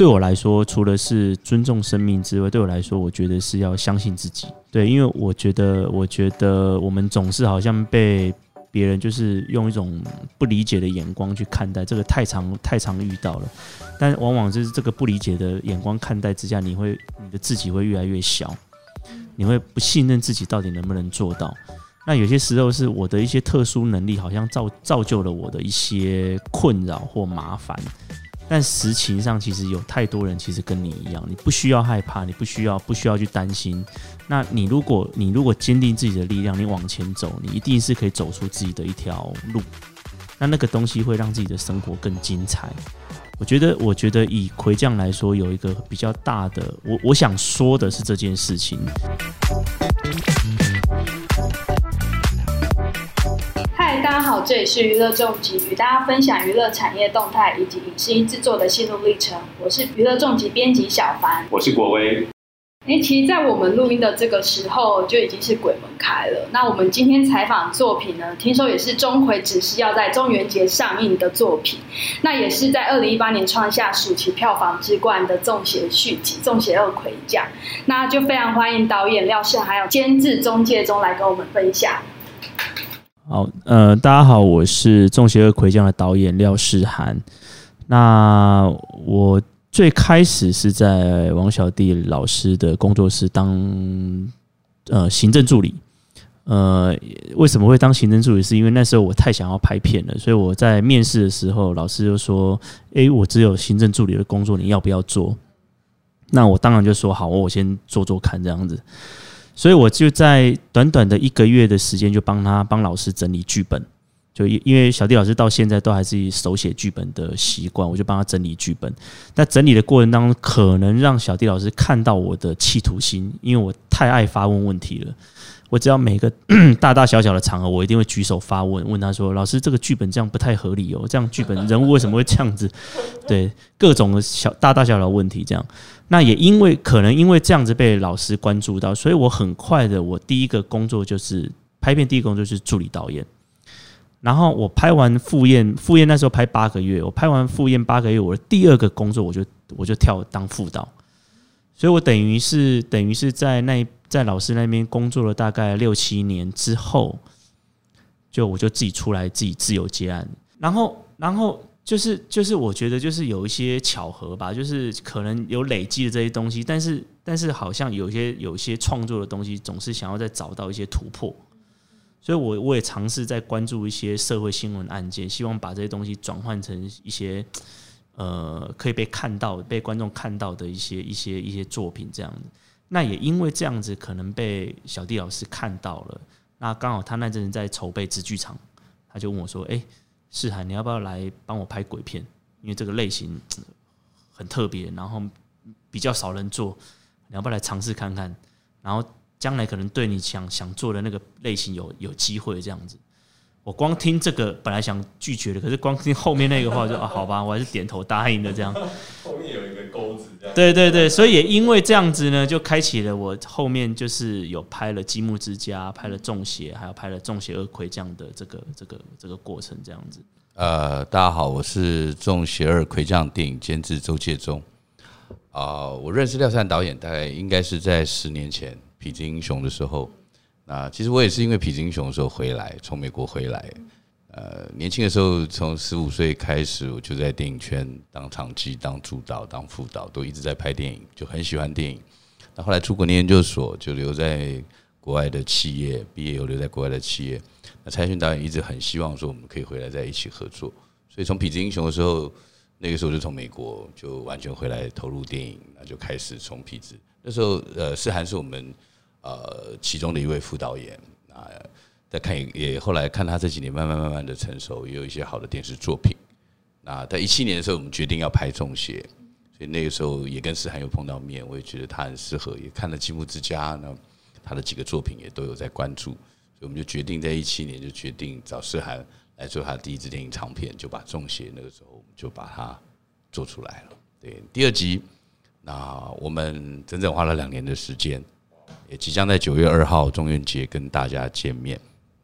对我来说，除了是尊重生命之外，对我来说，我觉得是要相信自己。对，因为我觉得，我觉得我们总是好像被别人就是用一种不理解的眼光去看待，这个太常太常遇到了。但往往就是这个不理解的眼光看待之下，你会你的自己会越来越小，你会不信任自己到底能不能做到。那有些时候是我的一些特殊能力，好像造造就了我的一些困扰或麻烦。但实情上，其实有太多人其实跟你一样，你不需要害怕，你不需要不需要去担心。那你如果你如果坚定自己的力量，你往前走，你一定是可以走出自己的一条路。那那个东西会让自己的生活更精彩。我觉得，我觉得以魁将来说，有一个比较大的，我我想说的是这件事情。嗨，大家好，这里是娱乐重疾，与大家分享娱乐产业动态以及影视音制作的心路历程。我是娱乐重疾编辑小凡，我是国威。哎，其实，在我们录音的这个时候，就已经是鬼门开了。那我们今天采访作品呢，听说也是钟馗只是要在中元节上映的作品，那也是在二零一八年创下暑期票房之冠的《中邪续集》《中邪二魁将》。那就非常欢迎导演廖胜还有监制中介中来跟我们分享。好，呃，大家好，我是《中邪二魁将》的导演廖世涵。那我。最开始是在王小弟老师的工作室当呃行政助理，呃，为什么会当行政助理？是因为那时候我太想要拍片了，所以我在面试的时候，老师就说：“诶，我只有行政助理的工作，你要不要做？”那我当然就说：“好，我先做做看这样子。”所以我就在短短的一个月的时间，就帮他帮老师整理剧本。就因为小弟老师到现在都还是手写剧本的习惯，我就帮他整理剧本。那整理的过程当中，可能让小弟老师看到我的企图心，因为我太爱发问问题了。我只要每个 大大小小的场合，我一定会举手发问，问他说：“老师，这个剧本这样不太合理哦，这样剧本人物为什么会这样子？” 对，各种小大大小小的问题，这样。那也因为可能因为这样子被老师关注到，所以我很快的，我第一个工作就是拍片，第一个工作就是助理导演。然后我拍完赴宴，赴宴那时候拍八个月，我拍完赴宴八个月，我的第二个工作我就我就跳当副导，所以我等于是等于是在那在老师那边工作了大概六七年之后，就我就自己出来自己自由接案，然后然后就是就是我觉得就是有一些巧合吧，就是可能有累积的这些东西，但是但是好像有些有些创作的东西总是想要再找到一些突破。所以，我我也尝试在关注一些社会新闻案件，希望把这些东西转换成一些呃可以被看到、被观众看到的一些一些一些作品这样子。那也因为这样子，可能被小弟老师看到了。那刚好他那阵在筹备直剧场，他就问我说：“哎，世涵，你要不要来帮我拍鬼片？因为这个类型很特别，然后比较少人做，你要不要来尝试看看？”然后。将来可能对你想想做的那个类型有有机会这样子，我光听这个本来想拒绝的，可是光听后面那个话就啊，好吧，我还是点头答应的这样。对对对，所以也因为这样子呢，就开启了我后面就是有拍了《积木之家》，拍了《中邪》，还有拍了《中邪二魁》这样的这个这个这个过程这样子。呃，大家好，我是《中邪二魁》这样电影监制周介忠。啊，我认识廖善导演大概应该是在十年前。痞子英雄的时候，那其实我也是因为痞子英雄的时候回来，从美国回来。呃，年轻的时候从十五岁开始，我就在电影圈当场记、当主导、当副导，都一直在拍电影，就很喜欢电影。那后来出国念研究所，就留在国外的企业，毕业又留在国外的企业。那蔡勋导演一直很希望说我们可以回来在一起合作，所以从痞子英雄的时候，那个时候就从美国就完全回来投入电影，那就开始从痞子那时候，呃，是还是我们。呃，其中的一位副导演啊，再看也后来看他这几年慢慢慢慢的成熟，也有一些好的电视作品。那在一七年的时候，我们决定要拍《中邪》，所以那个时候也跟思涵有碰到面，我也觉得他很适合，也看了《积木之家》呢，他的几个作品也都有在关注，所以我们就决定在一七年就决定找思涵来做他第一支电影长片，就把《中邪》那个时候我们就把它做出来了。对，第二集，那我们整整花了两年的时间。也即将在九月二号中元节跟大家见面。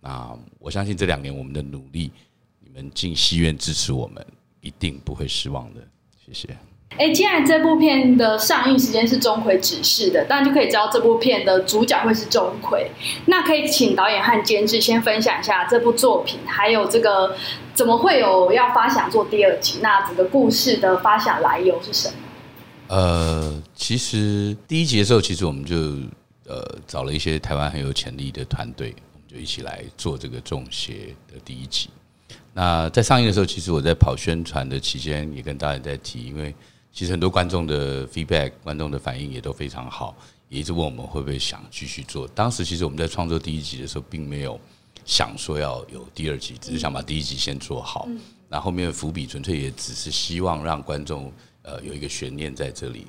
那我相信这两年我们的努力，你们进戏院支持我们，一定不会失望的。谢谢。哎，既然这部片的上映时间是钟馗指示的，当然就可以知道这部片的主角会是钟馗。那可以请导演和监制先分享一下这部作品，还有这个怎么会有要发想做第二集？那整个故事的发想来由是什么？呃，其实第一集的时候，其实我们就呃找了一些台湾很有潜力的团队，就一起来做这个中邪的第一集。那在上映的时候，其实我在跑宣传的期间，也跟大家在提，因为。其实很多观众的 feedback，观众的反应也都非常好，也一直问我们会不会想继续做。当时其实我们在创作第一集的时候，并没有想说要有第二集，只是想把第一集先做好。那后面的伏笔纯粹也只是希望让观众呃有一个悬念在这里。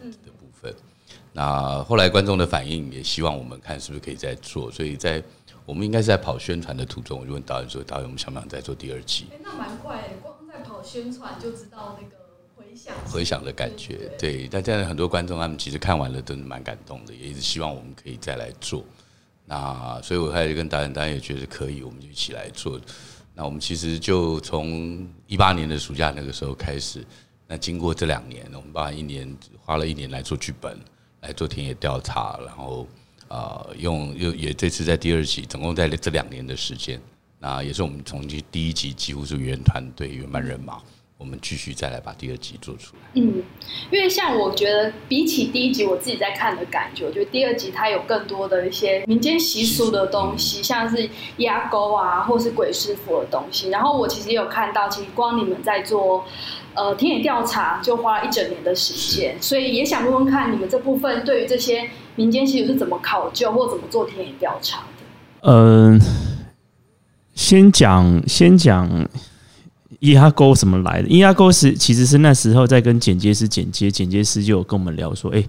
那后来观众的反应也希望我们看是不是可以再做。所以在我们应该是在跑宣传的途中，我就问导演说：“导演，我们想不想再做第二集？”那蛮快，光在跑宣传就知道那个。回想的感觉，对，但现在很多观众他们其实看完了都是蛮感动的，也一直希望我们可以再来做。那所以我开始跟导演，导演也觉得可以，我们就一起来做。那我们其实就从一八年的暑假那个时候开始，那经过这两年，我们把一年花了一年来做剧本，来做田野调查，然后啊，用又也这次在第二集，总共在这两年的时间，那也是我们从第一集几乎是原团队原班人马。我们继续再来把第二集做出来。嗯，因为像我觉得比起第一集，我自己在看的感觉，我觉得第二集它有更多的一些民间习俗的东西，像是压沟啊，或是鬼师傅的东西。然后我其实也有看到，其实光你们在做呃田野调查就花了一整年的时间，所以也想问问看你们这部分对于这些民间习俗是怎么考究或怎么做田野调查的？嗯，先讲先讲。咿呀沟怎么来的？咿呀沟是其实是那时候在跟剪接师剪接，剪接师就有跟我们聊说：“哎，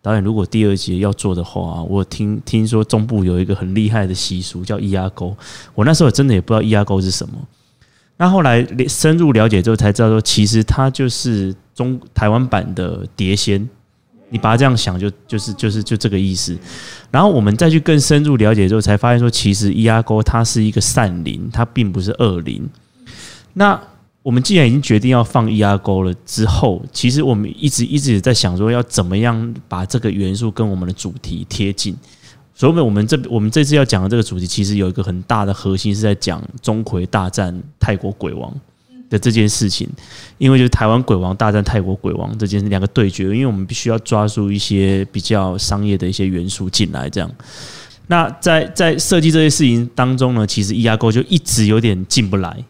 导演，如果第二集要做的话，我听听说中部有一个很厉害的习俗叫咿呀沟。”我那时候真的也不知道咿呀沟是什么。那后来深入了解之后才知道说，其实它就是中台湾版的碟仙。你把它这样想，就就是就是就这个意思。然后我们再去更深入了解之后，才发现说，其实咿呀沟它是一个善灵，它并不是恶灵。那我们既然已经决定要放 E R 钩了，之后其实我们一直一直在想说，要怎么样把这个元素跟我们的主题贴近。所以，我们这我们这次要讲的这个主题，其实有一个很大的核心是在讲钟馗大战泰国鬼王的这件事情。因为就是台湾鬼王大战泰国鬼王这件两个对决，因为我们必须要抓住一些比较商业的一些元素进来。这样，那在在设计这些事情当中呢，其实 E R 钩就一直有点进不来。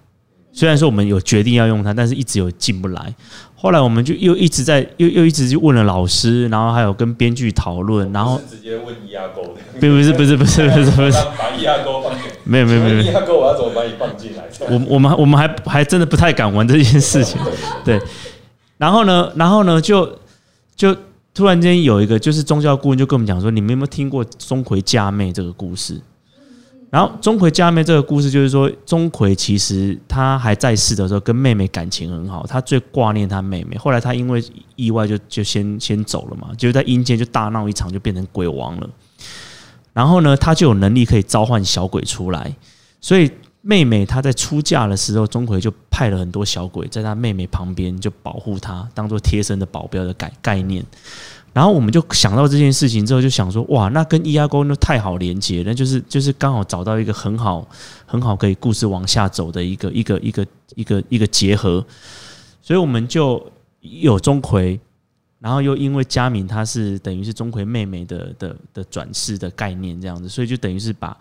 虽然说我们有决定要用它，但是一直有进不来。后来我们就又一直在又又一直就问了老师，然后还有跟编剧讨论，然后直接问一压钩的，不是不是不是不是不是把一压钩放进，没有没有没有一压钩我要怎么把你放进来？我我们我们还还真的不太敢玩这件事情，对。然后呢，然后呢，就就突然间有一个就是宗教顾问就跟我们讲说，你们有没有听过钟馗嫁妹这个故事？然后钟馗家妹这个故事就是说，钟馗其实他还在世的时候跟妹妹感情很好，他最挂念他妹妹。后来他因为意外就就先先走了嘛，就在阴间就大闹一场，就变成鬼王了。然后呢，他就有能力可以召唤小鬼出来，所以妹妹她在出嫁的时候，钟馗就派了很多小鬼在她妹妹旁边就保护她，当做贴身的保镖的概概念。然后我们就想到这件事情之后，就想说，哇，那跟 E R 沟那太好连接，那就是就是刚好找到一个很好很好可以故事往下走的一个一个一个一个一个结合，所以我们就有钟馗，然后又因为佳敏她是等于是钟馗妹妹的的的转世的概念这样子，所以就等于是把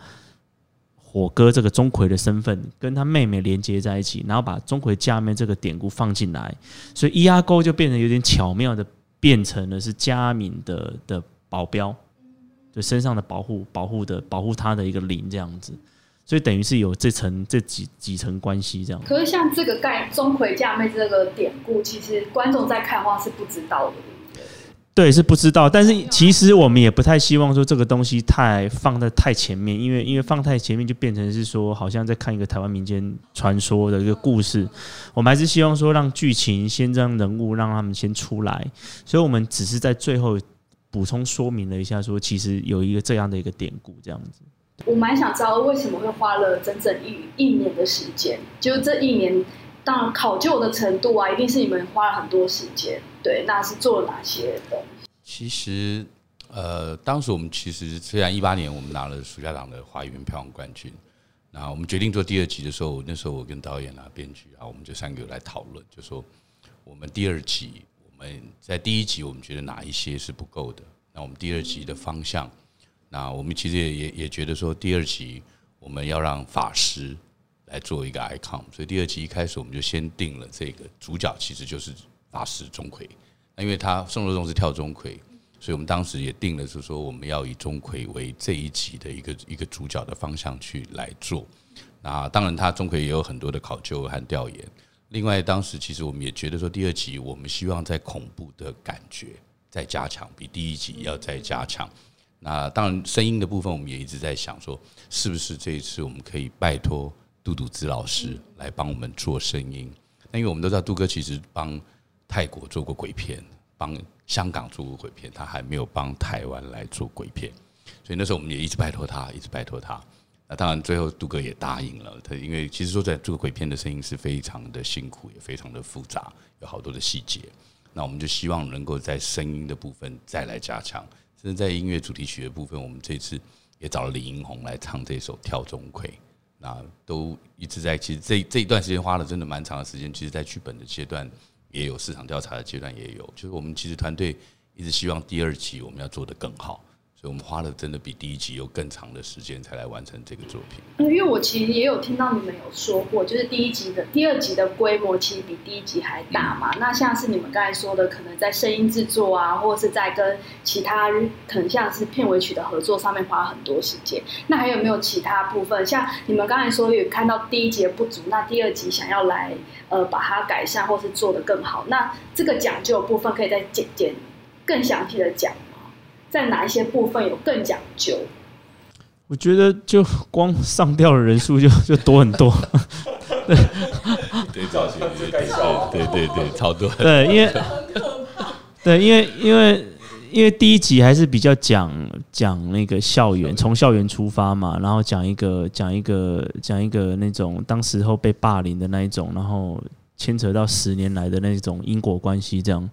火哥这个钟馗的身份跟他妹妹连接在一起，然后把钟馗家妹这个典故放进来，所以 E R 沟就变成有点巧妙的。变成了是佳敏的的保镖，就身上的保护保护的保护他的一个灵这样子，所以等于是有这层这几几层关系这样。可是像这个盖钟馗嫁妹这个典故，其实观众在看的话是不知道的。对，是不知道，但是其实我们也不太希望说这个东西太放在太前面，因为因为放太前面就变成是说好像在看一个台湾民间传说的一个故事。我们还是希望说让剧情先让人物让他们先出来，所以我们只是在最后补充说明了一下，说其实有一个这样的一个典故这样子。我蛮想知道为什么会花了整整一一年的时间，就这一年，当然考究的程度啊，一定是你们花了很多时间。对，那是做哪些东西？其实，呃，当时我们其实虽然一八年我们拿了暑假档的华语片票房冠军，那我们决定做第二集的时候，那时候我跟导演啊、编剧啊，我们就三个来讨论，就说我们第二集我们在第一集我们觉得哪一些是不够的，那我们第二集的方向，那我们其实也也也觉得说第二集我们要让法师来做一个 icon，所以第二集一开始我们就先定了这个主角其实就是法师钟馗。那因为他宋若宗是跳钟馗，所以我们当时也定了，是说我们要以钟馗为这一集的一个一个主角的方向去来做。那当然，他钟馗也有很多的考究和调研。另外，当时其实我们也觉得说，第二集我们希望在恐怖的感觉再加强，比第一集要再加强。那当然，声音的部分我们也一直在想说，是不是这一次我们可以拜托杜笃之老师来帮我们做声音？那因为我们都知道杜哥其实帮。泰国做过鬼片，帮香港做过鬼片，他还没有帮台湾来做鬼片，所以那时候我们也一直拜托他，一直拜托他。那当然最后杜哥也答应了，他因为其实说在做鬼片的声音是非常的辛苦，也非常的复杂，有好多的细节。那我们就希望能够在声音的部分再来加强，甚至在音乐主题曲的部分，我们这次也找了李英红来唱这首《跳钟馗》。那都一直在，其实这这一段时间花了真的蛮长的时间，其实，在剧本的阶段。也有市场调查的阶段，也有，就是我们其实团队一直希望第二期我们要做得更好。所以我们花了真的比第一集有更长的时间才来完成这个作品。因为我其实也有听到你们有说过，就是第一集的第二集的规模其实比第一集还大嘛。那像是你们刚才说的，可能在声音制作啊，或者是在跟其他可能像是片尾曲的合作上面花很多时间。那还有没有其他部分？像你们刚才说有看到第一集的不足，那第二集想要来呃把它改善或是做得更好，那这个讲究部分可以再简简更详细的讲。在哪一些部分有更讲究？我觉得就光上吊的人数就 就多很多。对，对，对，对，对，超多。对，因为对，因为因为因为第一集还是比较讲讲那个校园，从校园出发嘛，然后讲一个讲一个讲一个那种当时候被霸凌的那一种，然后牵扯到十年来的那种因果关系，这样。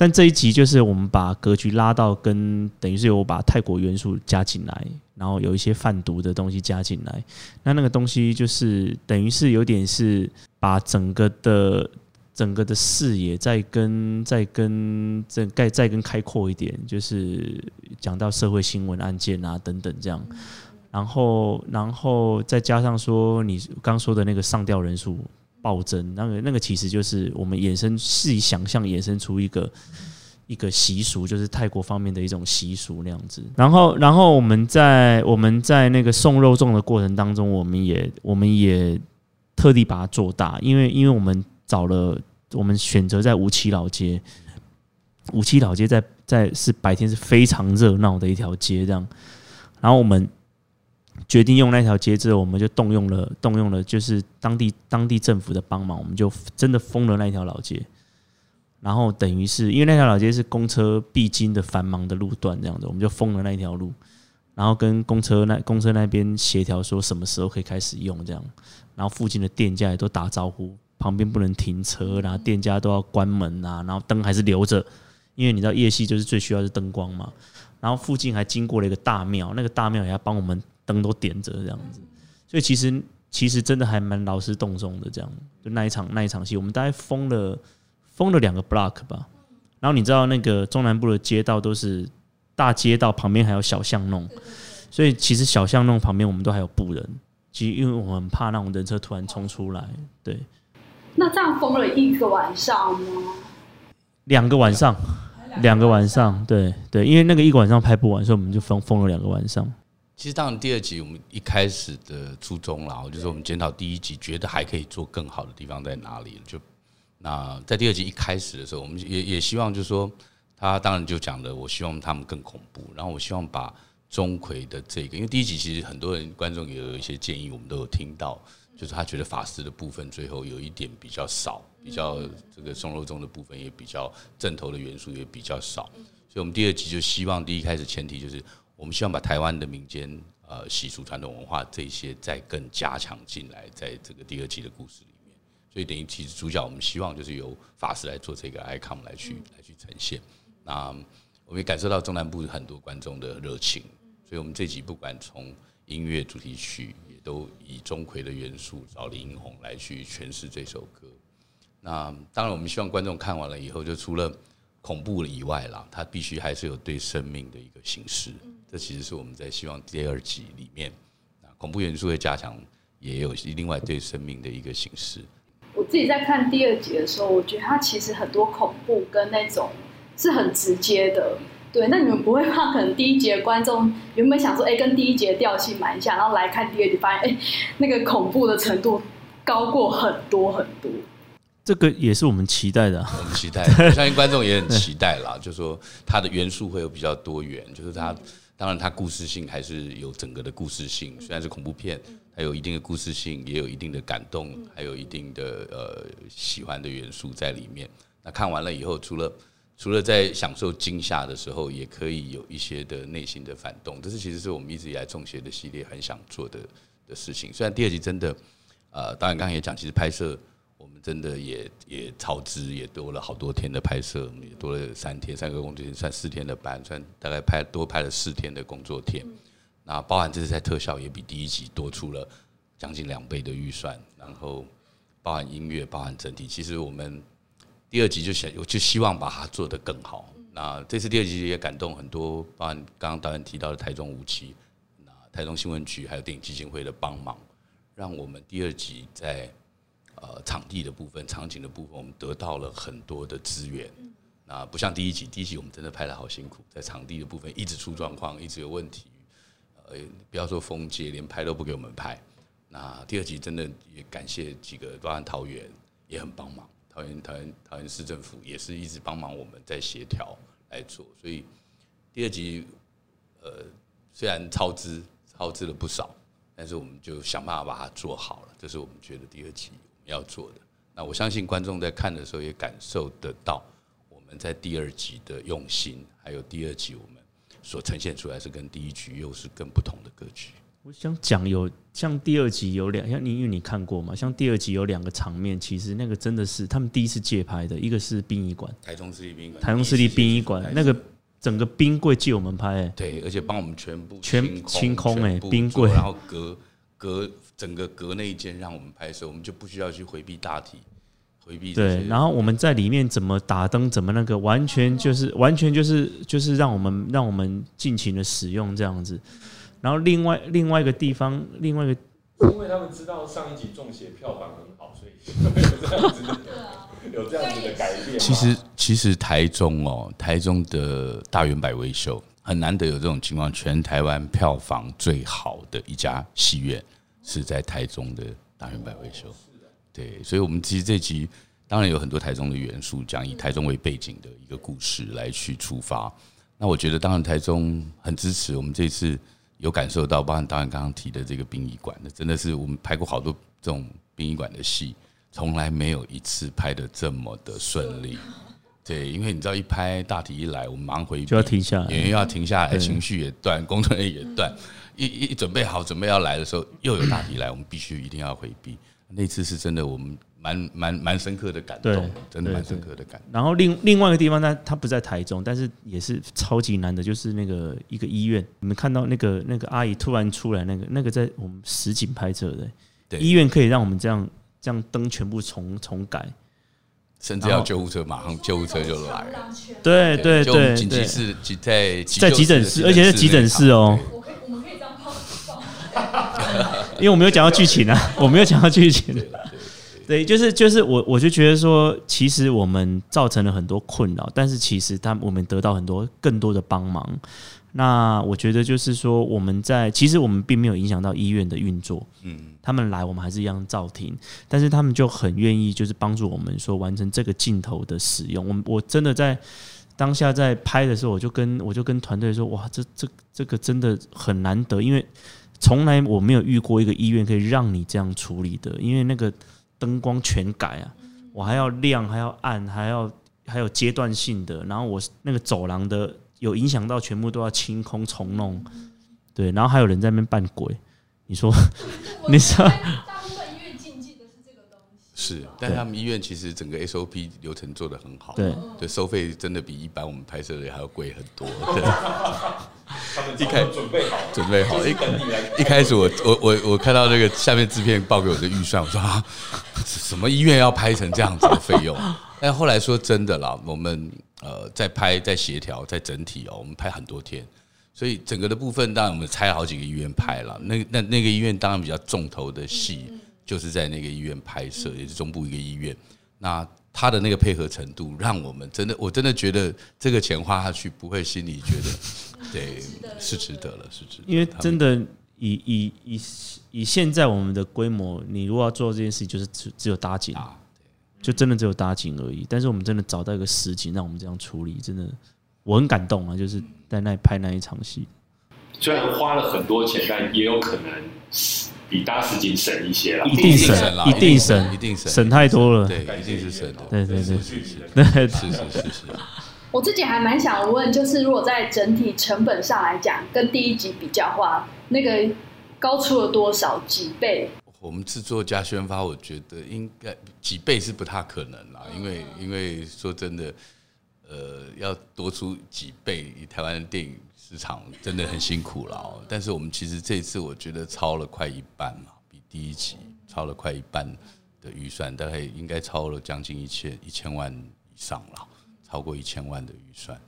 但这一集就是我们把格局拉到跟等于是有把泰国元素加进来，然后有一些贩毒的东西加进来。那那个东西就是等于是有点是把整个的整个的视野再跟再跟再再再跟开阔一点，就是讲到社会新闻案件啊等等这样。然后然后再加上说你刚说的那个上吊人数。暴增，那个那个其实就是我们衍生自己想象衍生出一个一个习俗，就是泰国方面的一种习俗那样子。然后，然后我们在我们在那个送肉粽的过程当中，我们也我们也特地把它做大，因为因为我们找了我们选择在五七老街，五七老街在在是白天是非常热闹的一条街，这样，然后我们。决定用那条街之后，我们就动用了动用了，就是当地当地政府的帮忙，我们就真的封了那条老街。然后等于是因为那条老街是公车必经的繁忙的路段，这样子，我们就封了那条路。然后跟公车那公车那边协调说什么时候可以开始用这样。然后附近的店家也都打招呼，旁边不能停车，然后店家都要关门啊，然后灯还是留着，因为你知道夜戏就是最需要是灯光嘛。然后附近还经过了一个大庙，那个大庙也要帮我们。灯都点着这样子，所以其实其实真的还蛮劳师动众的。这样，就那一场那一场戏，我们大概封了封了两个 block 吧。然后你知道那个中南部的街道都是大街道，旁边还有小巷弄，所以其实小巷弄旁边我们都还有布人。其实因为我们怕那种人车突然冲出来，对。那这样封了一个晚上吗？两个晚上，两个晚上，对对，因为那个一个晚上拍不完，所以我们就封封了两个晚上。其实，当然，第二集我们一开始的初衷啦，就是我们检讨第一集，觉得还可以做更好的地方在哪里。就那在第二集一开始的时候，我们也也希望，就是说，他当然就讲的，我希望他们更恐怖。然后，我希望把钟馗的这个，因为第一集其实很多人观众也有一些建议，我们都有听到，就是他觉得法师的部分最后有一点比较少，比较这个送肉中的部分也比较正头的元素也比较少。所以我们第二集就希望第一开始前提就是。我们希望把台湾的民间呃习俗、传统文化这些再更加强进来，在这个第二季的故事里面。所以等于其实主角我们希望就是由法师来做这个 icon 来去来去呈现。那我们也感受到中南部很多观众的热情，所以我们这集不管从音乐主题曲，也都以钟馗的元素找林英红来去诠释这首歌。那当然，我们希望观众看完了以后，就除了恐怖以外啦，它必须还是有对生命的一个形式。这其实是我们在希望第二集里面，啊，恐怖元素的加强，也有另外对生命的一个形式。我自己在看第二集的时候，我觉得它其实很多恐怖跟那种是很直接的。对，那你们不会怕可能第一集的观众原本想说，哎，跟第一集的调性蛮像，然后来看第二集发现，哎，那个恐怖的程度高过很多很多。这个也是我们期待的，我们期待，我相信观众也很期待啦。就说它的元素会有比较多元，就是它当然它故事性还是有整个的故事性，虽然是恐怖片，它有一定的故事性，也有一定的感动，还有一定的呃喜欢的元素在里面。那看完了以后，除了除了在享受惊吓的时候，也可以有一些的内心的反动。这是其实是我们一直以来中邪的系列很想做的的事情。虽然第二集真的，呃，导演刚刚也讲，其实拍摄。我们真的也也超支，也多了好多天的拍摄，也多了三天，三个工作天算四天的班，算大概拍多拍了四天的工作天。那包含这次在特效也比第一集多出了将近两倍的预算，然后包含音乐，包含整体。其实我们第二集就想，我就希望把它做得更好。那这次第二集也感动很多，包含刚刚导演提到的台中五期，那台中新闻局还有电影基金会的帮忙，让我们第二集在。呃，场地的部分、场景的部分，我们得到了很多的资源。那不像第一集，第一集我们真的拍的好辛苦，在场地的部分一直出状况，一直有问题。呃，不要说封街，连拍都不给我们拍。那第二集真的也感谢几个，包含桃园也很帮忙，桃园、桃园、桃园市政府也是一直帮忙我们在协调来做。所以第二集，呃，虽然超支，超支了不少，但是我们就想办法把它做好了。这是我们觉得第二集。要做的，那我相信观众在看的时候也感受得到，我们在第二集的用心，还有第二集我们所呈现出来是跟第一集又是更不同的格局。我想讲有像第二集有两，像你因为你看过嘛，像第二集有两个场面，其实那个真的是他们第一次借拍的，一个是殡仪馆，台中市立殡仪馆，台中市立殡仪馆。那个整个冰柜借我们拍，对，而且帮我们全部全清空哎，冰柜，然后隔隔。整个隔那一间让我们拍摄，我们就不需要去回避大体，回避对。然后我们在里面怎么打灯，怎么那个，完全就是完全就是就是让我们让我们尽情的使用这样子。然后另外另外一个地方，另外一个，因为他们知道上一集中邪票房很好，所以有这样子的 有这样子的改变。其实其实台中哦，台中的大圆百维秀很难得有这种情况，全台湾票房最好的一家戏院。是在台中的大圆百威秀，对，所以，我们其实这集当然有很多台中的元素，讲以台中为背景的一个故事来去出发。那我觉得，当然台中很支持我们这次有感受到，包含导演刚刚提的这个殡仪馆，那真的是我们拍过好多这种殡仪馆的戏，从来没有一次拍的这么的顺利。对，因为你知道，一拍大体一来，我们忙回就要停下来，演员要停下来，情绪也断，工作人员也断。一一准备好准备要来的时候，又有大体来，我们必须一定要回避。那次是真的，我们蛮蛮蛮深刻的感动，真的蛮深刻的感。然后另另外一个地方，它它不在台中，但是也是超级难的，就是那个一个医院。你们看到那个那个阿姨突然出来，那个那个在我们实景拍摄的，对医院可以让我们这样这样灯全部重重改，甚至要救护车，马上救护车就来了。对对对，紧急室在在急诊室，而且是急诊室哦。因为我没有讲到剧情啊，我没有讲到剧情。对，就是就是我我就觉得说，其实我们造成了很多困扰，但是其实他我们得到很多更多的帮忙。那我觉得就是说，我们在其实我们并没有影响到医院的运作。嗯，他们来我们还是一样照停，但是他们就很愿意就是帮助我们说完成这个镜头的使用。我我真的在当下在拍的时候，我就跟我就跟团队说，哇，这这这个真的很难得，因为。从来我没有遇过一个医院可以让你这样处理的，因为那个灯光全改啊，我还要亮，还要暗，还要还有阶段性的，然后我那个走廊的有影响到，全部都要清空重弄，对，然后还有人在那边扮鬼，你说，你说，大部分医院禁忌的是这个东西，是，但他们医院其实整个 SOP 流程做得很好，对，对，收费真的比一般我们拍摄的还要贵很多。对，他们一开准备好，准备好。一开始我我我我看到那个下面制片报给我的预算，我说啊，什么医院要拍成这样子的费用？但后来说真的啦，我们呃在拍在协调在整体哦，我们拍很多天，所以整个的部分当然我们拆好几个医院拍了。那那那个医院当然比较重头的戏，就是在那个医院拍摄，也是中部一个医院。那他的那个配合程度，让我们真的我真的觉得这个钱花下去，不会心里觉得 对是值得了，是值得。因为真的以以以以现在我们的规模，你如果要做这件事，就是只只有搭景，啊就真的只有搭景而已。但是我们真的找到一个实景，让我们这样处理，真的我很感动啊！就是在那里拍那一场戏，虽然花了很多钱，但也有可能比搭实景省一些啦。一定省省啦，一定省一定省，省太多了。对，一定是省的，对对对是是是是是。我自己还蛮想问，就是如果在整体成本上来讲，跟第一集比较的话，那个高出了多少几倍？我们制作加宣发，我觉得应该几倍是不太可能啦，因为因为说真的，呃，要多出几倍，以台湾的电影市场真的很辛苦了哦。但是我们其实这一次我觉得超了快一半嘛，比第一期超了快一半的预算，大概应该超了将近一千一千万以上了，超过一千万的预算。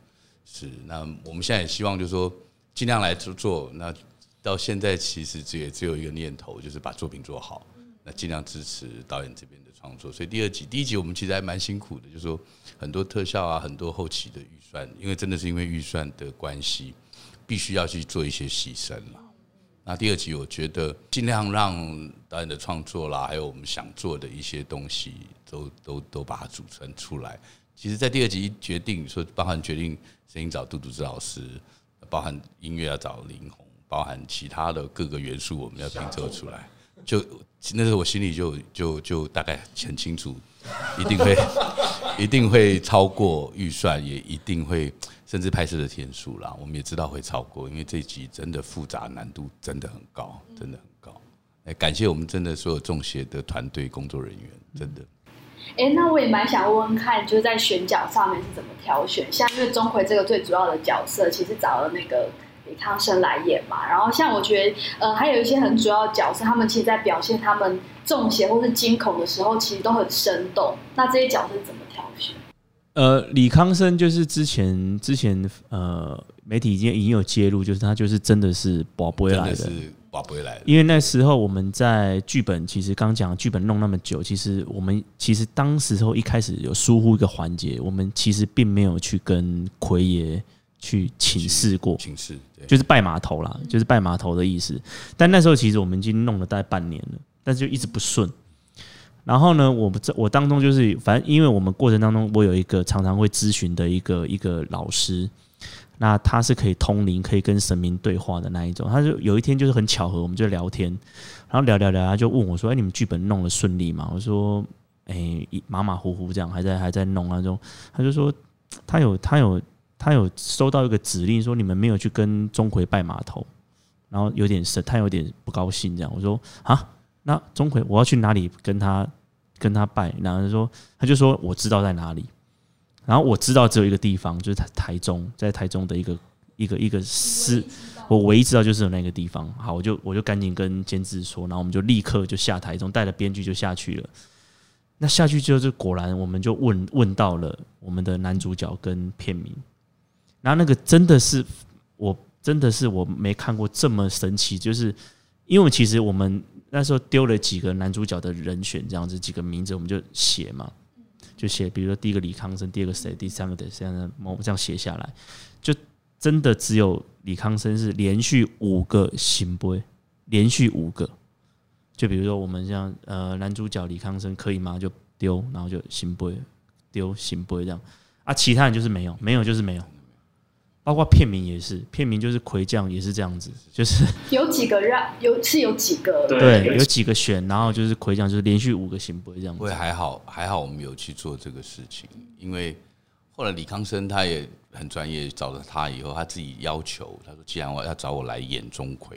是，那我们现在也希望就是说尽量来做做那。到现在其实只也只有一个念头，就是把作品做好，那尽量支持导演这边的创作。所以第二集、第一集我们其实还蛮辛苦的，就是说很多特效啊，很多后期的预算，因为真的是因为预算的关系，必须要去做一些牺牲了。那第二集我觉得尽量让导演的创作啦，还有我们想做的一些东西，都都都把它组成出来。其实，在第二集决定说，包含决定声音找杜杜之老师，包含音乐要找林红。包含其他的各个元素，我们要拼凑出来。就那时候我心里就就就大概很清楚，一定会 一定会超过预算，也一定会甚至拍摄的天数啦。我们也知道会超过，因为这一集真的复杂难度真的很高，真的很高。哎，感谢我们真的所有中协的团队工作人员，真的。哎，那我也蛮想问问看，就是在选角上面是怎么挑选？像因为钟馗这个最主要的角色，其实找了那个。李康生来演嘛，然后像我觉得，呃，还有一些很主要的角色，他们其实，在表现他们中邪或是惊恐的时候，其实都很生动。那这些角色怎么挑选？呃，李康生就是之前之前呃，媒体已经已经有揭露，就是他就是真的是保不会来的，是保不会来的。因为那时候我们在剧本，其实刚讲剧本弄那么久，其实我们其实当时候一开始有疏忽一个环节，我们其实并没有去跟奎爷。去请示过，请示就是拜码头啦，就是拜码头的意思。但那时候其实我们已经弄了大概半年了，但是就一直不顺。然后呢，我们这我当中就是，反正因为我们过程当中，我有一个常常会咨询的一个一个老师，那他是可以通灵，可以跟神明对话的那一种。他就有一天就是很巧合，我们就聊天，然后聊聊聊，他就问我说：“哎，你们剧本弄得顺利吗？”我说：“哎，马马虎虎这样，还在还在弄那种。”他就说：“他有他有。”他有收到一个指令，说你们没有去跟钟馗拜码头，然后有点神，他有点不高兴。这样我说啊，那钟馗我要去哪里跟他跟他拜？然后他说他就说我知道在哪里，然后我知道只有一个地方，就是台台中，在台中的一个一个一个司，我唯一知道就是有那个地方。好，我就我就赶紧跟监制说，然后我们就立刻就下台中，带着编剧就下去了。那下去之后就果然，我们就问问到了我们的男主角跟片名。然后那个真的是，我真的是我没看过这么神奇，就是因为其实我们那时候丢了几个男主角的人选，这样子几个名字我们就写嘛，就写，比如说第一个李康生，第二个谁，第三个的这样某这样写下来，就真的只有李康生是连续五个行杯，连续五个，就比如说我们像呃男主角李康生可以吗？就丢，然后就行杯丢行杯这样啊，其他人就是没有，没有就是没有。包括片名也是，片名就是魁将也是这样子，就是 有几个让有是有几个对，有几个选，然后就是魁将就是连续五个行不会这样。不会还好还好，我们有去做这个事情，因为后来李康生他也很专业，找了他以后，他自己要求他说，既然我要找我来演钟馗，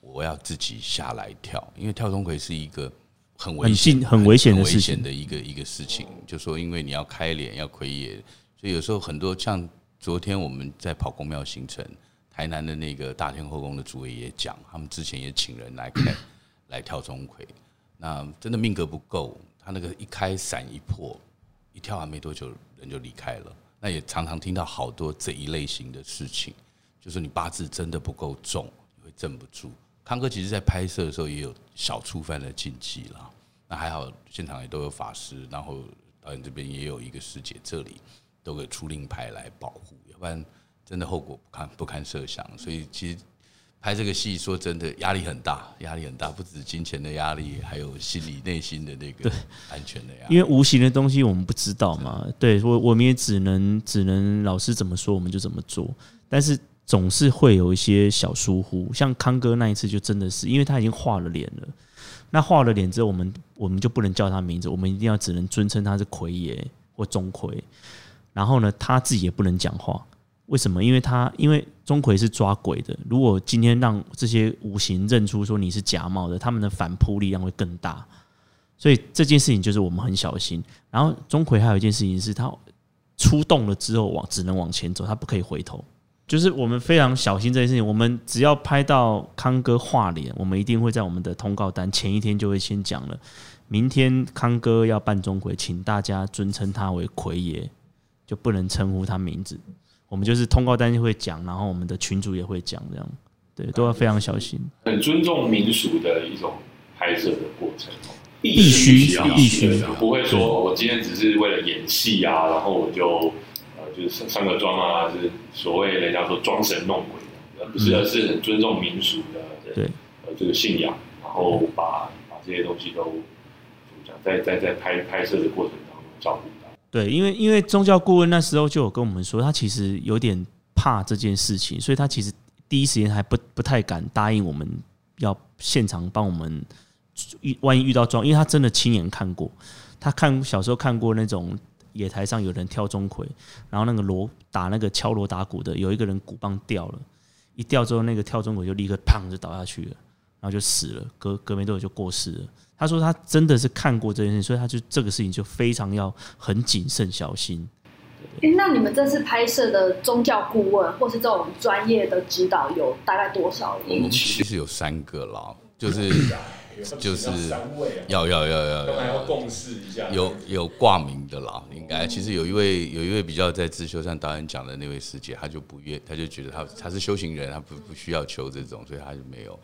我要自己下来跳，因为跳钟馗是一个很很危险、很危险的很危事情险的一个一个事情，就说因为你要开脸要奎爷，所以有时候很多像昨天我们在跑公庙行程，台南的那个大天后宫的主委也讲，他们之前也请人来 看来跳钟馗，那真的命格不够，他那个一开伞一破，一跳完没多久人就离开了。那也常常听到好多这一类型的事情，就是你八字真的不够重，你会镇不住。康哥其实在拍摄的时候也有小触犯了禁忌啦，那还好现场也都有法师，然后导演这边也有一个师姐，这里都给出令牌来保护，要不然真的后果不堪不堪设想。所以其实拍这个戏，说真的压力很大，压力很大，不止金钱的压力，还有心理内心的那个安全的压力。因为无形的东西我们不知道嘛，对。我我们也只能只能老师怎么说我们就怎么做，但是总是会有一些小疏忽，像康哥那一次就真的是，因为他已经画了脸了，那画了脸之后，我们我们就不能叫他名字，我们一定要只能尊称他是奎爷或钟馗，然后呢，他自己也不能讲话，为什么？因为他因为钟馗是抓鬼的，如果今天让这些五行认出说你是假冒的，他们的反扑力量会更大。所以这件事情就是我们很小心。然后钟馗还有一件事情是，他出动了之后往只能往前走，他不可以回头。就是我们非常小心这件事情。我们只要拍到康哥画脸，我们一定会在我们的通告单前一天就会先讲了。明天康哥要扮钟馗，请大家尊称他为奎爷，就不能称呼他名字。我们就是通告单会讲，然后我们的群主也会讲，这样对都要非常小心。很尊重民俗的一种拍摄的过程哦，必须必须对不会说我今天只是为了演戏啊，然后我就呃就是上个妆啊，就是所谓人家说装神弄鬼的，而不是，而是很尊重民俗的对呃这个信仰，然后把把这些东西都怎么讲，在在在拍拍摄的过程当中照顾到。对，因为因为宗教顾问那时候就有跟我们说，他其实有点怕这件事情，所以他其实第一时间还不不太敢答应我们要现场帮我们遇万一遇到状，因为他真的亲眼看过，他看小时候看过那种野台上有人跳钟馗，然后那个锣打那个敲锣打鼓的，有一个人鼓棒掉了，一掉之后那个跳钟馗就立刻砰就倒下去了，然后就死了，隔隔没多久就过世了。他说他真的是看过这件事，所以他就这个事情就非常要很谨慎小心。诶那你们这次拍摄的宗教顾问或是这种专业的指导有大概多少人？我们其实有三个啦，就是 就是三位啊，要要要要都还要要共事一下。有有挂名的啦，应该其实有一位有一位比较在自修上导演讲的那位师姐，她就不愿，她就觉得她她是修行人，她不不需要求这种，所以她就没有。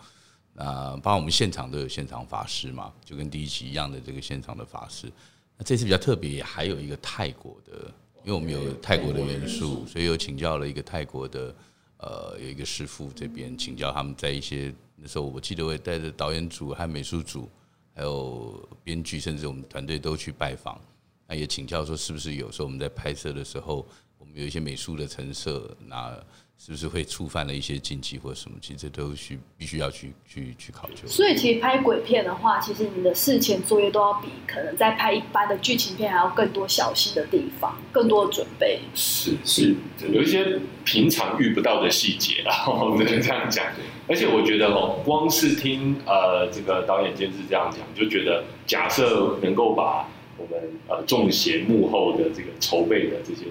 啊包括我们现场都有现场法师嘛，就跟第一期一样的这个现场的法师。那这次比较特别，还有一个泰国的，因为我们有泰国的元素，所以有请教了一个泰国的呃有一个师傅这边请教他们在一些那时候，我记得我也带着导演组和美术组，还有编剧，甚至我们团队都去拜访。那也请教说，是不是有时候我们在拍摄的时候，我们有一些美术的成色，那是不是会触犯了一些禁忌或什么？其实这都需必须要去去去考究。所以其实拍鬼片的话，其实你的事前作业都要比可能在拍一般的剧情片还要更多小心的地方，更多的准备。是是，有一些平常遇不到的细节啦，我只能这样讲。而且我觉得哦，光是听呃这个导演监制这样讲，就觉得假设能够把我们呃中邪幕后的这个筹备的这些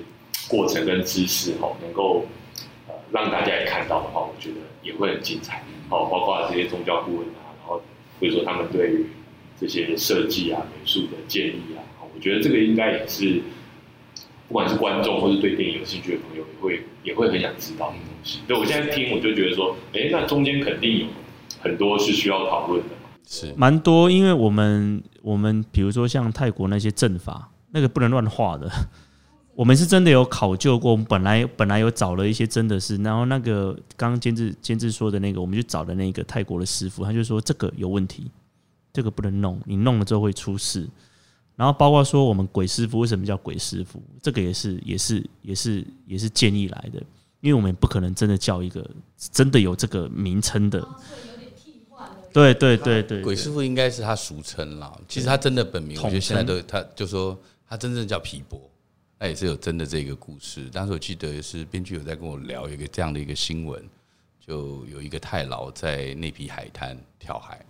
过程跟知识哦，能够呃让大家也看到的话，我觉得也会很精彩。好，包括这些宗教顾问啊，然后比如说他们对于这些设计啊、美术的建议啊，哦我觉得这个应该也是。不管是观众或是对电影有兴趣的朋友，也会也会很想知道的东西。对我现在听，我就觉得说，哎，那中间肯定有很多是需要讨论的。是蛮多，因为我们我们比如说像泰国那些阵法，那个不能乱画的。我们是真的有考究过，我们本来本来有找了一些真的是，然后那个刚刚监制监制说的那个，我们就找的那个泰国的师傅，他就说这个有问题，这个不能弄，你弄了之后会出事。然后包括说我们鬼师傅为什么叫鬼师傅，这个也是也是也是也是建议来的，因为我们不可能真的叫一个真的有这个名称的。对对对对，鬼师傅应该是他俗称啦，其实他真的本名，我统觉得现在都他就说他真正叫皮波，那也是有真的这个故事。当时我记得是编剧有在跟我聊一个这样的一个新闻，就有一个太牢在内皮海滩跳海，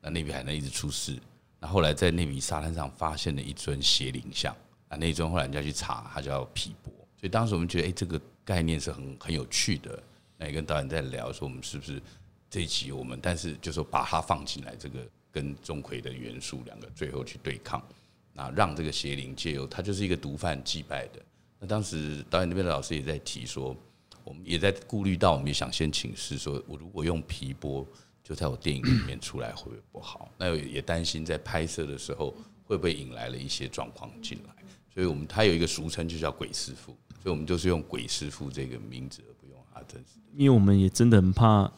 那内皮海滩一直出事，那后来在那米沙滩上发现了一尊邪灵像，啊，那尊后来人家去查，它叫皮博。所以当时我们觉得，哎，这个概念是很很有趣的。那也跟导演在聊，说我们是不是这一集我们，但是就说把它放进来，这个跟钟馗的元素两个最后去对抗，啊让这个邪灵借由他就是一个毒贩祭拜的。那当时导演那边的老师也在提说，我们也在顾虑到，我们也想先请示说，我如果用皮波就在我电影里面出来会不会不好？那也担心在拍摄的时候会不会引来了一些状况进来，所以我们他有一个俗称就叫鬼师傅，所以我们就是用鬼师傅这个名字，而不用阿珍。因为我们也真的很怕，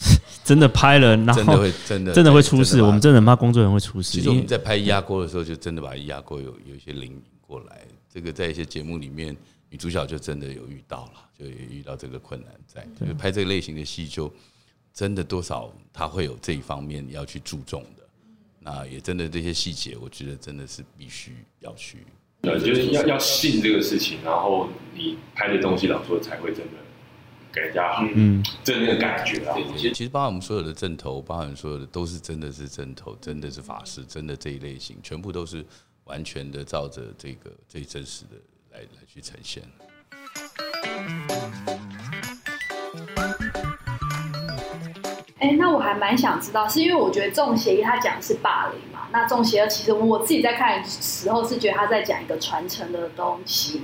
真的拍了，然后真的会真的真的会出事，我们真的很怕工作人员会出事。其实我们在拍压锅的时候，就真的把压锅有有一些灵引过来。这个在一些节目里面，女主角就真的有遇到了，就也遇到这个困难在。就拍这个类型的戏，就真的多少他会有这一方面要去注重的。那也真的这些细节，我觉得真的是必须要去。呃，就是要要信这个事情，然后你拍的东西，老说才会真的给人家嗯，就那个感觉啊。其实包含我们所有的正头，包含所有的都是真的是正头，真的是法师，真的这一类型，全部都是。完全的照着这个最真实的来来去呈现。哎，那我还蛮想知道，是因为我觉得《中邪一》他讲的是霸凌嘛？那《中邪二》其实我自己在看的时候是觉得他在讲一个传承的东西，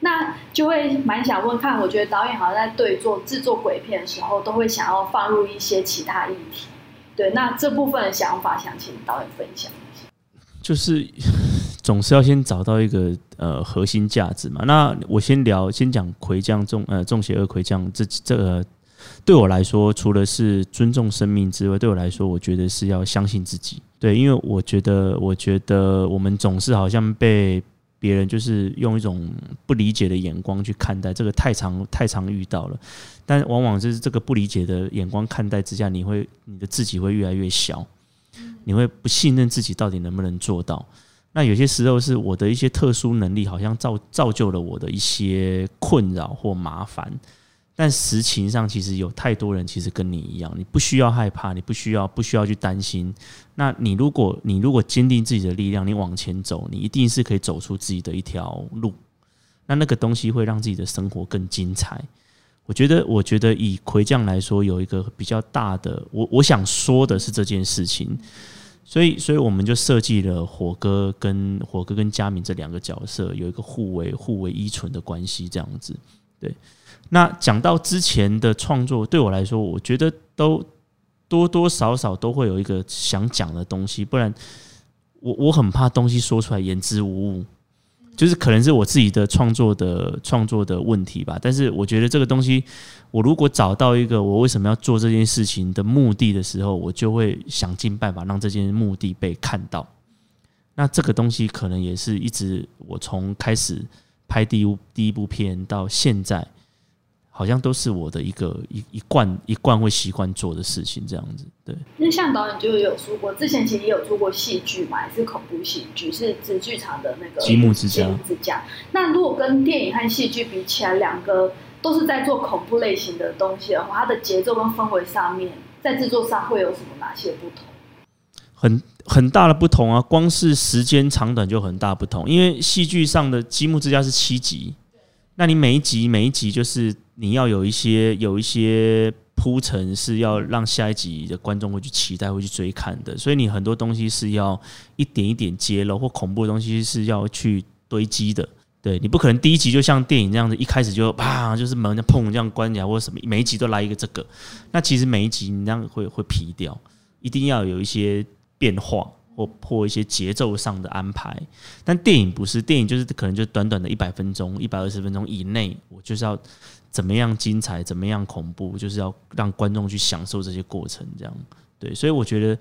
那就会蛮想问看，我觉得导演好像在对做制作鬼片的时候，都会想要放入一些其他议题。对，那这部分的想法想请导演分享一下。就是。总是要先找到一个呃核心价值嘛。那我先聊，先讲魁将重呃重邪恶魁将这这个对我来说，除了是尊重生命之外，对我来说，我觉得是要相信自己。对，因为我觉得，我觉得我们总是好像被别人就是用一种不理解的眼光去看待，这个太常太常遇到了。但往往是这个不理解的眼光看待之下，你会你的自己会越来越小，你会不信任自己到底能不能做到。那有些时候是我的一些特殊能力，好像造造就了我的一些困扰或麻烦，但实情上其实有太多人其实跟你一样，你不需要害怕，你不需要不需要去担心。那你如果你如果坚定自己的力量，你往前走，你一定是可以走出自己的一条路。那那个东西会让自己的生活更精彩。我觉得，我觉得以魁将来说，有一个比较大的，我我想说的是这件事情。所以，所以我们就设计了火哥跟火哥跟佳明这两个角色有一个互为互为依存的关系，这样子。对，那讲到之前的创作，对我来说，我觉得都多多少少都会有一个想讲的东西，不然我我很怕东西说出来言之无物。就是可能是我自己的创作的创作的问题吧，但是我觉得这个东西，我如果找到一个我为什么要做这件事情的目的的时候，我就会想尽办法让这件目的被看到。那这个东西可能也是一直我从开始拍第一第一部片到现在。好像都是我的一个一一贯一贯会习惯做的事情，这样子。对，那像导演就有说过，之前其实也有做过戏剧嘛，也是恐怖戏剧，是纸剧场的那个积木之家。之家。那如果跟电影和戏剧比起来，两个都是在做恐怖类型的东西的话，它的节奏跟氛围上面，在制作上会有什么哪些不同？很很大的不同啊，光是时间长短就很大不同。因为戏剧上的积木之家是七集，那你每一集每一集就是。你要有一些有一些铺陈，是要让下一集的观众会去期待、会去追看的。所以你很多东西是要一点一点揭露，或恐怖的东西是要去堆积的。对你不可能第一集就像电影这样子，一开始就啪就是门就砰这样关起来，或者什么每一集都来一个这个。那其实每一集你这样会会皮掉，一定要有一些变化。或破一些节奏上的安排，但电影不是电影，就是可能就短短的一百分钟、一百二十分钟以内，我就是要怎么样精彩，怎么样恐怖，就是要让观众去享受这些过程，这样对。所以我觉得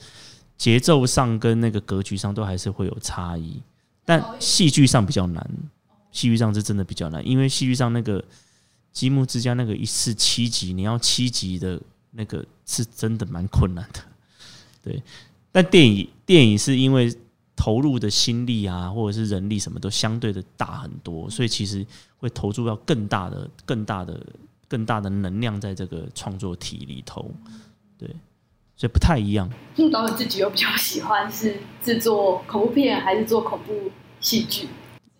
节奏上跟那个格局上都还是会有差异，但戏剧上比较难，戏剧上是真的比较难，因为戏剧上那个积木之家那个一次七集，你要七集的那个是真的蛮困难的，对。但电影电影是因为投入的心力啊，或者是人力什么都相对的大很多，所以其实会投入到更大的、更大的、更大的能量在这个创作体里头。对，所以不太一样。那导演自己又比较喜欢是制作恐怖片还是做恐怖戏剧？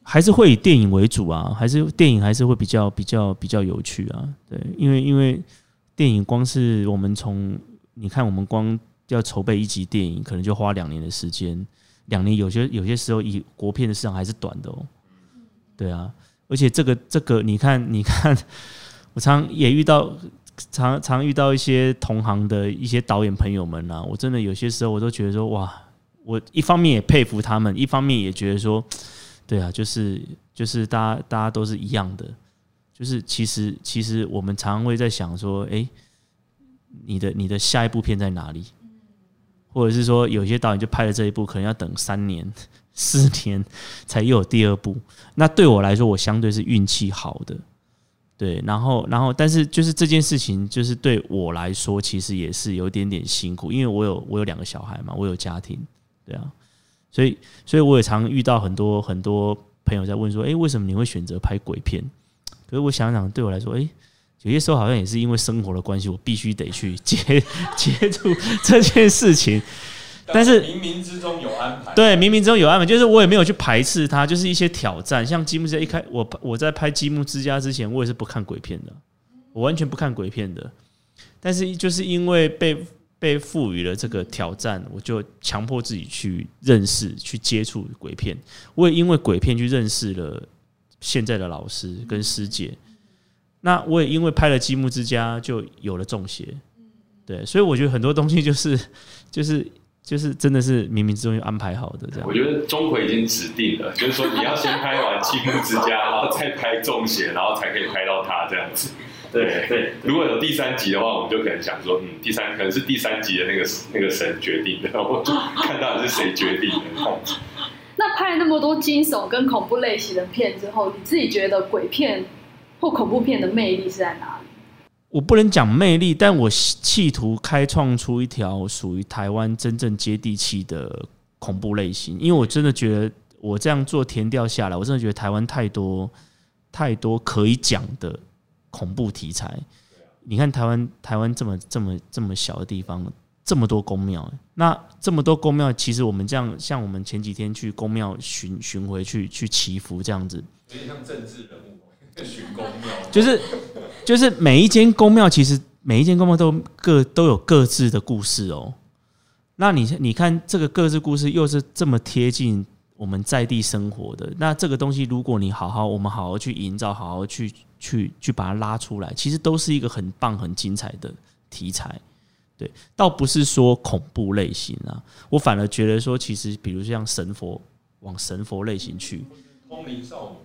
还是会以电影为主啊，还是电影还是会比较比较比较有趣啊。对，因为因为电影光是我们从你看，我们光要筹备一集电影，可能就花两年的时间。两年有些有些时候以国片的市场还是短的哦。对啊，而且这个这个，你看你看，我常也遇到常常遇到一些同行的一些导演朋友们啊，我真的有些时候我都觉得说哇，我一方面也佩服他们，一方面也觉得说。对啊，就是就是大家大家都是一样的，就是其实其实我们常常会在想说，哎，你的你的下一部片在哪里？或者是说，有些导演就拍了这一部，可能要等三年、四年才又有第二部。那对我来说，我相对是运气好的，对。然后然后，但是就是这件事情，就是对我来说，其实也是有点点辛苦，因为我有我有两个小孩嘛，我有家庭，对啊。所以，所以我也常遇到很多很多朋友在问说：“哎，为什么你会选择拍鬼片？”可是我想想，对我来说，哎，有些时候好像也是因为生活的关系，我必须得去接 接触这件事情。但是冥冥之中有安排，对，冥冥之中有安排，就是我也没有去排斥它，就是一些挑战。像《积木之家》一开，我我在拍《积木之家》之前，我也是不看鬼片的，我完全不看鬼片的。但是就是因为被。被赋予了这个挑战，我就强迫自己去认识、去接触鬼片。我也因为鬼片去认识了现在的老师跟师姐。那我也因为拍了《积木之家》，就有了中邪。对，所以我觉得很多东西就是、就是、就是真的是冥冥之中就安排好的这样。我觉得钟馗已经指定了，就是说你要先拍完《积木之家》，然后再拍中邪，然后才可以拍到他这样子。对对，如果有第三集的话，我们就可能想说，嗯，第三可能是第三集的那个那个神决定的，我看到底是谁决定的。那拍了那么多惊悚跟恐怖类型的片之后，你自己觉得鬼片或恐怖片的魅力是在哪里？我不能讲魅力，但我企图开创出一条属于台湾真正接地气的恐怖类型，因为我真的觉得我这样做填掉下来，我真的觉得台湾太多太多可以讲的。恐怖题材，你看台湾台湾这么这么这么小的地方，这么多宫庙，那这么多宫庙，其实我们这样像我们前几天去宫庙巡巡回去去祈福这样子，有点像政治人物巡公庙，就是就是每一间宫庙，其实每一间宫庙都各都有各自的故事哦。那你你看这个各自故事又是这么贴近。我们在地生活的那这个东西，如果你好好，我们好好去营造，好好去去去把它拉出来，其实都是一个很棒、很精彩的题材。对，倒不是说恐怖类型啊，我反而觉得说，其实比如像神佛，往神佛类型去，通灵少女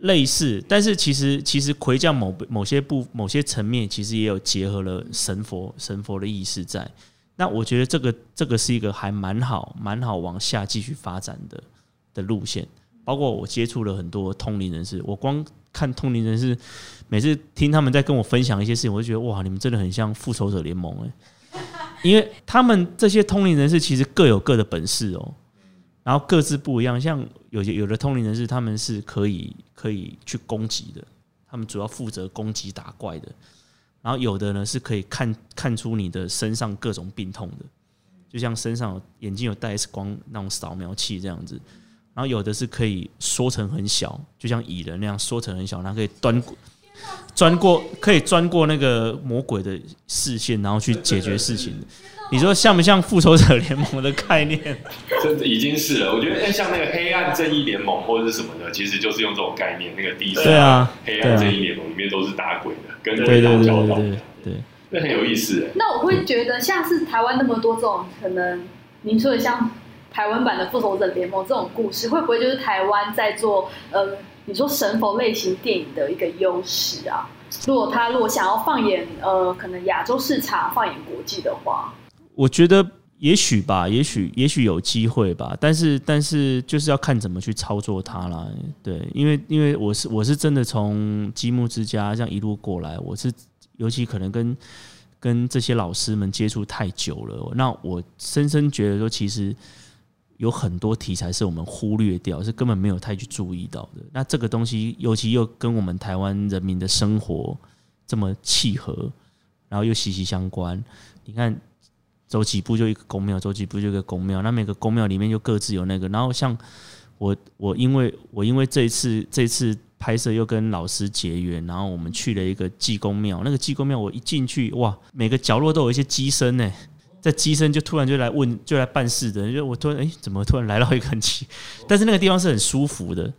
类似，但是其实其实魁将某某些部某些层面，其实也有结合了神佛神佛的意识在。那我觉得这个这个是一个还蛮好蛮好往下继续发展的的路线，包括我接触了很多通灵人士，我光看通灵人士，每次听他们在跟我分享一些事情，我就觉得哇，你们真的很像复仇者联盟哎，因为他们这些通灵人士其实各有各的本事哦，然后各自不一样，像有些有的通灵人士他们是可以可以去攻击的，他们主要负责攻击打怪的。然后有的呢是可以看看出你的身上各种病痛的，就像身上眼睛有带 X 光那种扫描器这样子。然后有的是可以缩成很小，就像蚁人那样缩成很小，然后可以端钻过可以钻过那个魔鬼的视线，然后去解决事情。你说像不像复仇者联盟的概念？这已经是了。我觉得像那个黑暗正义联盟或者是什么的，其实就是用这种概念。那个第三啊，黑暗正义联盟里面都是打鬼的，跟鬼打交道，对，那很有意思。那我会觉得，像是台湾那么多这种可能，您说的像台湾版的复仇者联盟这种故事，会不会就是台湾在做呃，你说神佛类型电影的一个优势啊？如果他如果想要放眼呃，可能亚洲市场，放眼国际的话。我觉得也许吧，也许也许有机会吧，但是但是就是要看怎么去操作它啦。对，因为因为我是我是真的从积木之家这样一路过来，我是尤其可能跟跟这些老师们接触太久了，那我深深觉得说，其实有很多题材是我们忽略掉，是根本没有太去注意到的。那这个东西，尤其又跟我们台湾人民的生活这么契合，然后又息息相关，你看。走几步就一个宫庙，走几步就一个宫庙，那每个宫庙里面就各自有那个。然后像我我因为我因为这一次这一次拍摄又跟老师结缘，然后我们去了一个济公庙，那个济公庙我一进去哇，每个角落都有一些机身呢。在机身就突然就来问，就来办事的，就我突然哎，怎么突然来到一个很奇，但是那个地方是很舒服的，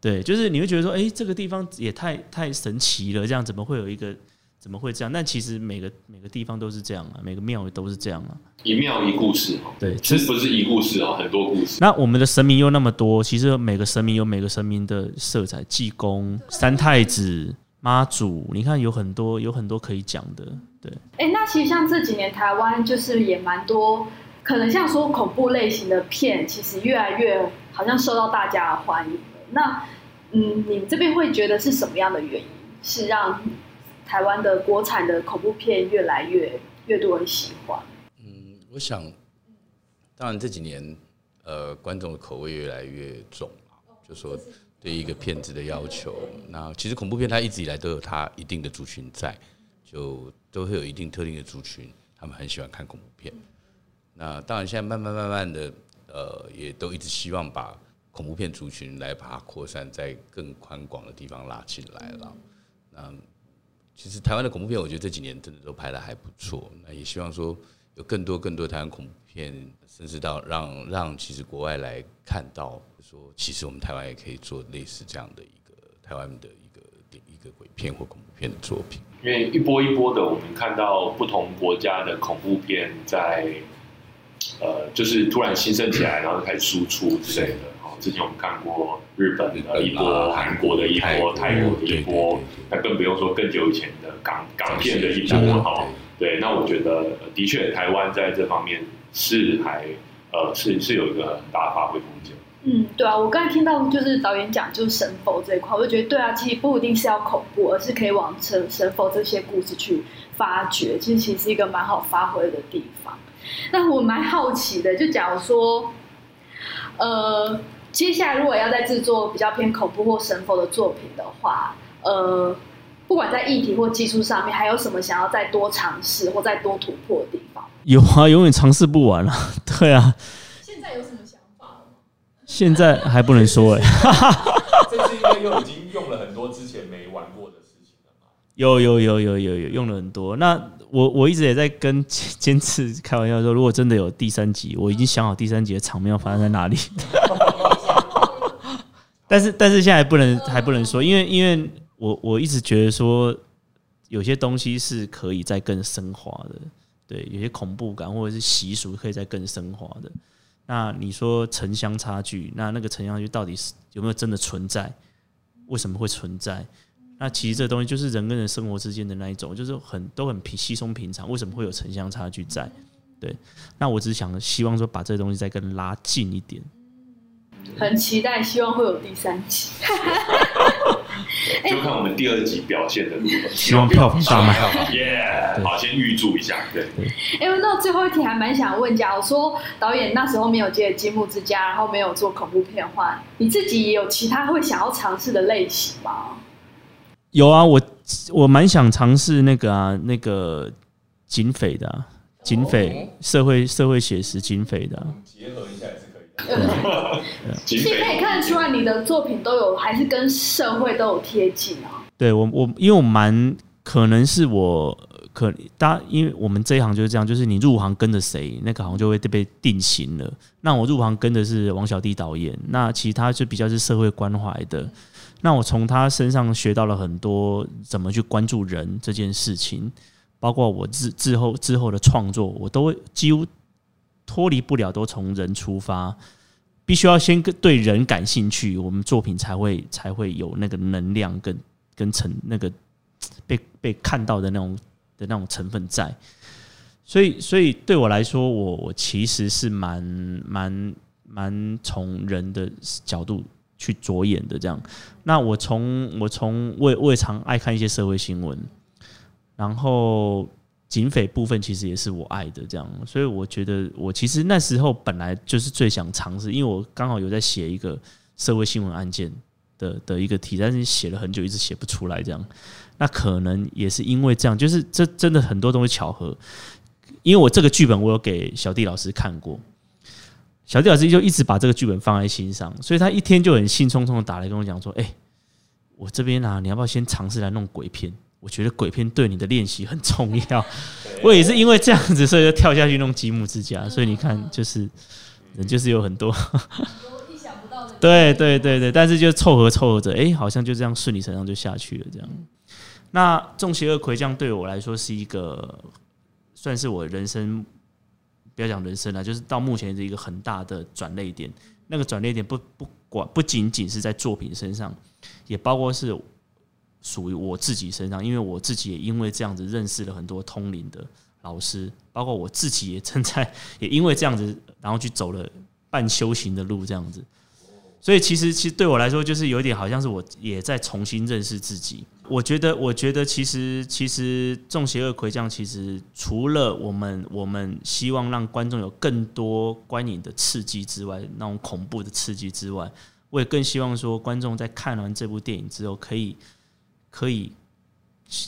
对，就是你会觉得说，哎，这个地方也太太神奇了，这样怎么会有一个，怎么会这样？但其实每个每个地方都是这样啊，每个庙都是这样啊，一庙一故事，对，其实不是一故事哦，很多故事。那我们的神明又那么多，其实每个神明有每个神明的色彩，济公、三太子。妈祖，你看有很多有很多可以讲的，对。哎，那其实像这几年台湾就是也蛮多，可能像说恐怖类型的片，其实越来越好像受到大家的欢迎那嗯，你们这边会觉得是什么样的原因，是让台湾的国产的恐怖片越来越越多人喜欢？嗯，我想，当然这几年呃，观众的口味越来越重就说。对一个片子的要求，那其实恐怖片它一直以来都有它一定的族群在，就都会有一定特定的族群，他们很喜欢看恐怖片。那当然现在慢慢慢慢的，呃，也都一直希望把恐怖片族群来把它扩散在更宽广的地方拉进来了。那其实台湾的恐怖片，我觉得这几年真的都拍的还不错。那也希望说有更多更多台湾恐怖片，甚至到让让其实国外来看到。说，其实我们台湾也可以做类似这样的一个台湾的一个一个鬼片或恐怖片的作品。因为一波一波的，我们看到不同国家的恐怖片在，呃，就是突然兴盛起来，然后开始输出之类的。哦，之前我们看过日本的一波、韩国的一波、泰国的一波，那更不用说更久以前的港港片的一波。哈，对，那我觉得的确台湾在这方面是还呃是是有一个很大发挥空间。嗯，对啊，我刚才听到就是导演讲就是神佛这一块，我就觉得对啊，其实不一定是要恐怖，而是可以往神神佛这些故事去发掘，其实其实是一个蛮好发挥的地方。那我蛮好奇的，就假如说，呃，接下来如果要再制作比较偏恐怖或神佛的作品的话，呃，不管在议题或技术上面，还有什么想要再多尝试或再多突破的地方？有啊，永远尝试不完啊，对啊。现在有什么想法？现在还不能说哎，这次因为又已经用了很多之前没玩过的事情了嘛？有有有有有有用了很多。那我我一直也在跟监制开玩笑说，如果真的有第三集，我已经想好第三集的场面要发生在哪里。但是但是现在还不能还不能说，因为因为我我一直觉得说，有些东西是可以再更升华的，对，有些恐怖感或者是习俗可以再更升华的。那你说城乡差距，那那个城乡差距到底是有没有真的存在？为什么会存在？那其实这东西就是人跟人生活之间的那一种，就是很都很平稀松平常。为什么会有城乡差距在？对，那我只是想希望说把这东西再更拉近一点。很期待，希望会有第三集。就看我们第二集表现的如何。希望票房大卖。耶，好，先预祝一下。对。哎，那最后一题还蛮想问，假如说导演那时候没有接《积木之家》，然后没有做恐怖片的话，你自己也有其他会想要尝试的类型吗？有啊，我我蛮想尝试那个啊，那个警匪的，警匪社会社会写实警匪的。结合一下。其实可以看得出来，你的作品都有还是跟社会都有贴近啊。对我，我因为我蛮可能是我可大，因为我们这一行就是这样，就是你入行跟着谁，那个好像就会被定型了。那我入行跟的是王小弟导演，那其他就比较是社会关怀的。那我从他身上学到了很多怎么去关注人这件事情，包括我之之后之后的创作，我都会几乎。脱离不了，都从人出发，必须要先对人感兴趣，我们作品才会才会有那个能量跟跟成那个被被看到的那种的那种成分在。所以，所以对我来说，我我其实是蛮蛮蛮从人的角度去着眼的。这样，那我从我从我我也常爱看一些社会新闻，然后。警匪部分其实也是我爱的，这样，所以我觉得我其实那时候本来就是最想尝试，因为我刚好有在写一个社会新闻案件的的一个题，但是写了很久，一直写不出来，这样，那可能也是因为这样，就是这真的很多东西巧合，因为我这个剧本我有给小弟老师看过，小弟老师就一直把这个剧本放在心上，所以他一天就很兴冲冲的打来跟我讲说：“哎、我这边啊，你要不要先尝试来弄鬼片？我觉得鬼片对你的练习很重要。”我也是因为这样子，所以就跳下去弄积木之家。所以你看，就是人就是有很多，有意想不到的。对对对对，但是就凑合凑合着，哎、好像就这样顺理成章就下去了。这样，那《众邪恶魁将》对我来说是一个，算是我人生，不要讲人生了，就是到目前是一个很大的转捩点。那个转捩点不不管不仅仅是在作品身上，也包括是属于我自己身上，因为我自己也因为这样子认识了很多通灵的老师，包括我自己也正在也因为这样子，然后去走了半修行的路，这样子。所以其实其实对我来说，就是有一点好像是我也在重新认识自己。我觉得，我觉得其实其实《众邪恶魁将》其实除了我们我们希望让观众有更多观影的刺激之外，那种恐怖的刺激之外，我也更希望说观众在看完这部电影之后，可以可以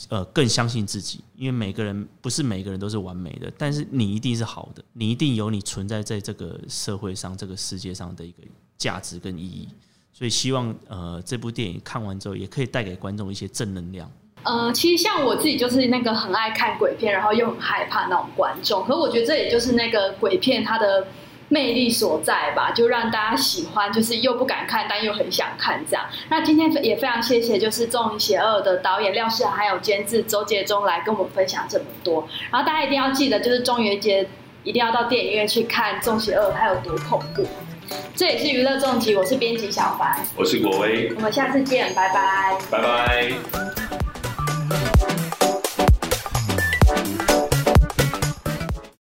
呃更相信自己，因为每个人不是每个人都是完美的，但是你一定是好的，你一定有你存在在这个社会上、这个世界上的一个价值跟意义。所以希望呃这部电影看完之后，也可以带给观众一些正能量。呃，其实像我自己就是那个很爱看鬼片，然后又很害怕那种观众。可我觉得这也就是那个鬼片它的魅力所在吧，就让大家喜欢，就是又不敢看，但又很想看这样。那今天也非常谢谢，就是《众邪恶》的导演廖世涵还有监制周杰忠来跟我们分享这么多。然后大家一定要记得，就是中元节一定要到电影院去看《众邪恶》，它有多恐怖。这也是娱乐重疾，我是编辑小凡，我是国威，我们下次见，拜拜。拜拜。